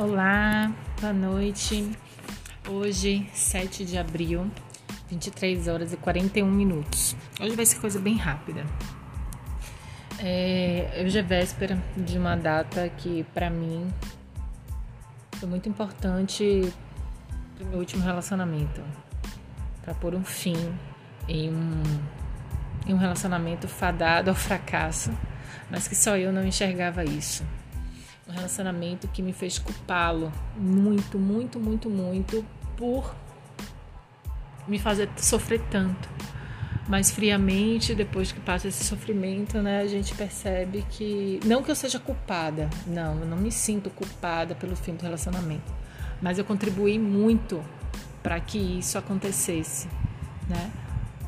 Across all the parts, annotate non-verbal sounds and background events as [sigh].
Olá, boa noite. Hoje, 7 de abril, 23 horas e 41 minutos. Hoje vai ser coisa bem rápida. É, hoje é véspera de uma data que, para mim, foi muito importante pro meu último relacionamento. Para pôr um fim em um, em um relacionamento fadado ao fracasso, mas que só eu não enxergava isso um relacionamento que me fez culpá-lo muito, muito, muito, muito por me fazer sofrer tanto. Mas friamente, depois que passa esse sofrimento, né, a gente percebe que não que eu seja culpada, não, eu não me sinto culpada pelo fim do relacionamento, mas eu contribuí muito para que isso acontecesse, né?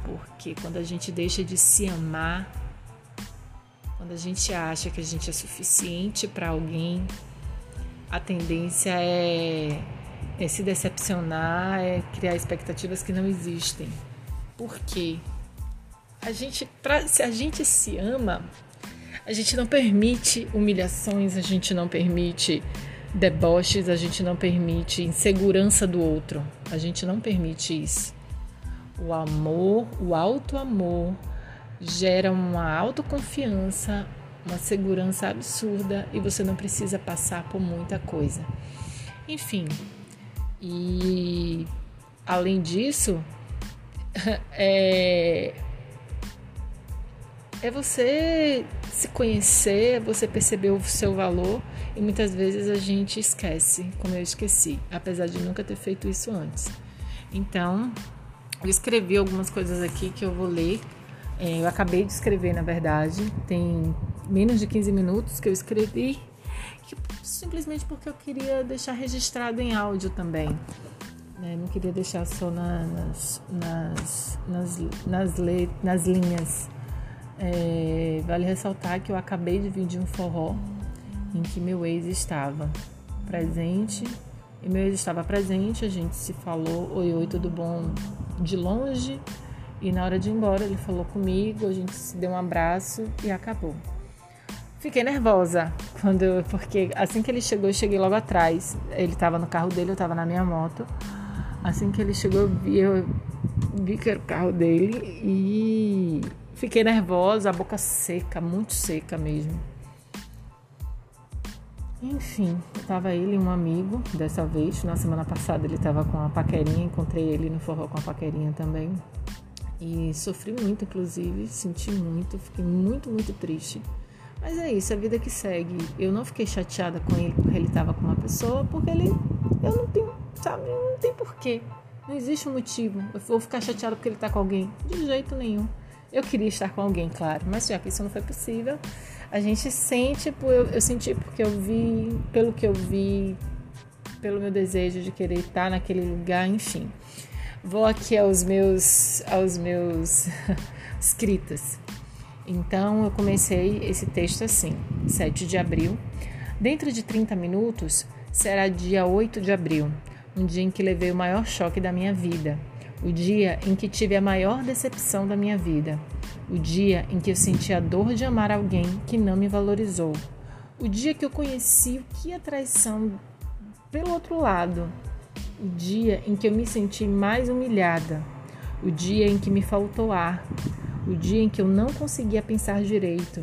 Porque quando a gente deixa de se amar, quando a gente acha que a gente é suficiente para alguém, a tendência é, é, se decepcionar, é criar expectativas que não existem. Por quê? A gente, pra, se a gente se ama, a gente não permite humilhações, a gente não permite deboches, a gente não permite insegurança do outro. A gente não permite isso. O amor, o alto amor, gera uma autoconfiança, uma segurança absurda e você não precisa passar por muita coisa. Enfim, e além disso, [laughs] é, é você se conhecer, é você perceber o seu valor e muitas vezes a gente esquece, como eu esqueci, apesar de nunca ter feito isso antes. Então, eu escrevi algumas coisas aqui que eu vou ler eu acabei de escrever, na verdade, tem menos de 15 minutos que eu escrevi, que, simplesmente porque eu queria deixar registrado em áudio também. Né? Não queria deixar só na, nas, nas, nas, nas, le, nas linhas. É, vale ressaltar que eu acabei de vir de um forró em que meu ex estava presente. E meu ex estava presente, a gente se falou, oi, oi, tudo bom? De longe, e na hora de ir embora, ele falou comigo, a gente se deu um abraço e acabou. Fiquei nervosa [laughs] quando eu, porque assim que ele chegou, eu cheguei logo atrás. Ele estava no carro dele, eu estava na minha moto. Assim que ele chegou, eu vi, eu vi que era o carro dele e fiquei nervosa, a boca seca, muito seca mesmo. Enfim, estava ele e um amigo dessa vez. Na semana passada ele estava com a paquerinha, encontrei ele no forró com a paquerinha também. E sofri muito, inclusive, senti muito, fiquei muito, muito triste. Mas é isso, a vida que segue. Eu não fiquei chateada com ele porque ele estava com uma pessoa, porque ele. Eu não tenho, sabe, não tem porquê. Não existe um motivo. Eu vou ficar chateada porque ele está com alguém. De jeito nenhum. Eu queria estar com alguém, claro, mas já que isso não foi possível, a gente sente, eu, eu senti porque eu vi, pelo que eu vi, pelo meu desejo de querer estar naquele lugar, enfim. Vou aqui aos meus aos meus [laughs] escritas. Então eu comecei esse texto assim, 7 de abril. Dentro de 30 minutos será dia 8 de abril, um dia em que levei o maior choque da minha vida, o dia em que tive a maior decepção da minha vida, o dia em que eu senti a dor de amar alguém que não me valorizou, o dia que eu conheci o que é traição pelo outro lado, o dia em que eu me senti mais humilhada, o dia em que me faltou ar, o dia em que eu não conseguia pensar direito,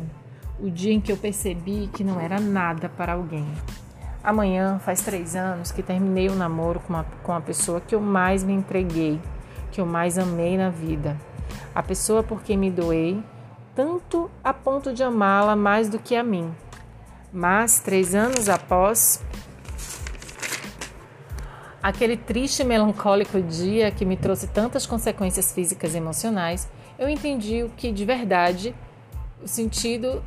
o dia em que eu percebi que não era nada para alguém. Amanhã faz três anos que terminei o um namoro com, uma, com a pessoa que eu mais me entreguei, que eu mais amei na vida, a pessoa por quem me doei, tanto a ponto de amá-la mais do que a mim. Mas três anos após, Aquele triste e melancólico dia que me trouxe tantas consequências físicas e emocionais, eu entendi o que de verdade o sentido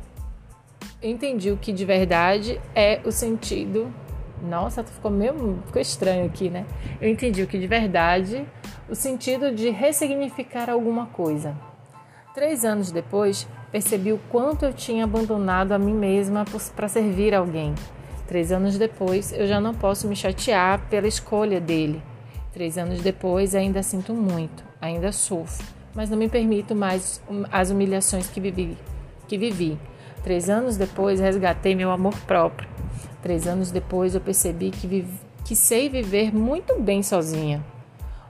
entendi o que de verdade é o sentido. Nossa, ficou meio ficou estranho aqui, né? Eu entendi o que de verdade o sentido de ressignificar alguma coisa. Três anos depois, percebi o quanto eu tinha abandonado a mim mesma para servir alguém Três anos depois, eu já não posso me chatear pela escolha dele. Três anos depois, ainda sinto muito, ainda sofro, mas não me permito mais as humilhações que vivi. Que vivi. Três anos depois, resgatei meu amor próprio. Três anos depois eu percebi que, vive, que sei viver muito bem sozinha.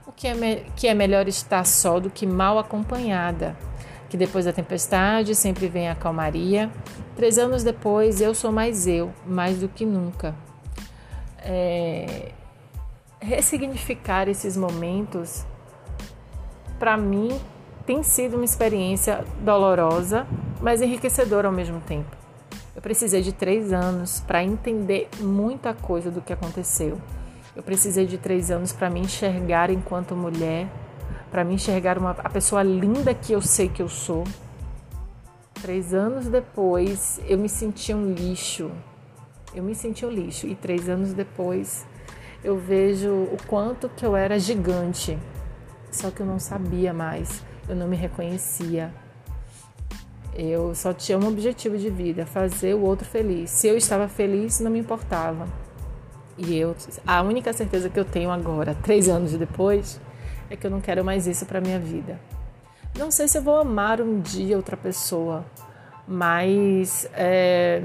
O que é, que é melhor estar só do que mal acompanhada. Que depois da tempestade sempre vem a calmaria. Três anos depois eu sou mais eu, mais do que nunca. É, ressignificar esses momentos, para mim, tem sido uma experiência dolorosa, mas enriquecedora ao mesmo tempo. Eu precisei de três anos para entender muita coisa do que aconteceu. Eu precisei de três anos para me enxergar enquanto mulher, para me enxergar uma, a pessoa linda que eu sei que eu sou. Três anos depois, eu me senti um lixo. Eu me senti um lixo. E três anos depois, eu vejo o quanto que eu era gigante. Só que eu não sabia mais, eu não me reconhecia. Eu só tinha um objetivo de vida, fazer o outro feliz. Se eu estava feliz, não me importava. E eu, a única certeza que eu tenho agora, três anos depois, é que eu não quero mais isso para minha vida. Não sei se eu vou amar um dia outra pessoa, mas é,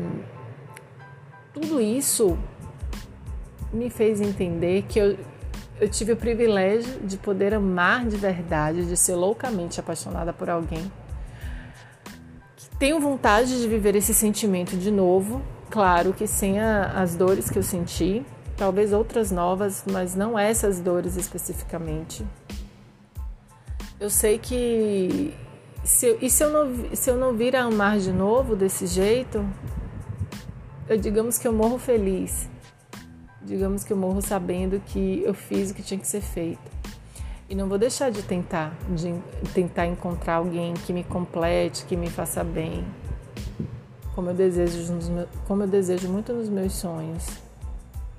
tudo isso me fez entender que eu, eu tive o privilégio de poder amar de verdade, de ser loucamente apaixonada por alguém. Tenho vontade de viver esse sentimento de novo, claro que sem a, as dores que eu senti, talvez outras novas, mas não essas dores especificamente. Eu sei que se eu, e se eu não se eu não vir a amar de novo desse jeito, eu digamos que eu morro feliz digamos que eu morro sabendo que eu fiz o que tinha que ser feito. E não vou deixar de tentar, de tentar encontrar alguém que me complete, que me faça bem, como eu desejo, como eu desejo muito nos meus sonhos,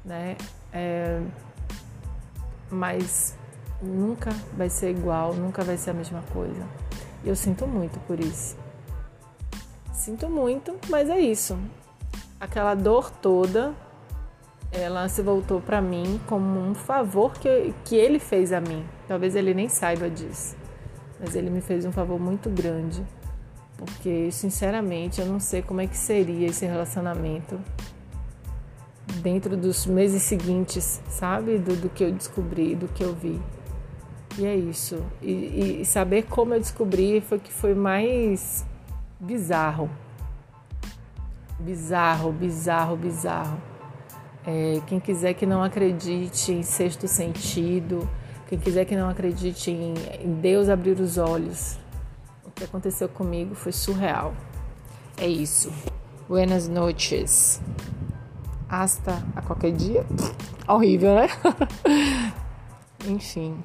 né? É, mas nunca vai ser igual, nunca vai ser a mesma coisa. Eu sinto muito por isso. Sinto muito, mas é isso. Aquela dor toda ela se voltou para mim como um favor que, que ele fez a mim. Talvez ele nem saiba disso, mas ele me fez um favor muito grande, porque sinceramente eu não sei como é que seria esse relacionamento dentro dos meses seguintes, sabe? Do, do que eu descobri, do que eu vi. E é isso. E, e saber como eu descobri foi que foi mais bizarro. Bizarro, bizarro, bizarro é, quem quiser que não acredite em sexto sentido, quem quiser que não acredite em, em Deus abrir os olhos, o que aconteceu comigo foi surreal. É isso. Buenas noches. Hasta a qualquer dia. [laughs] Horrível, né? [laughs] Enfim.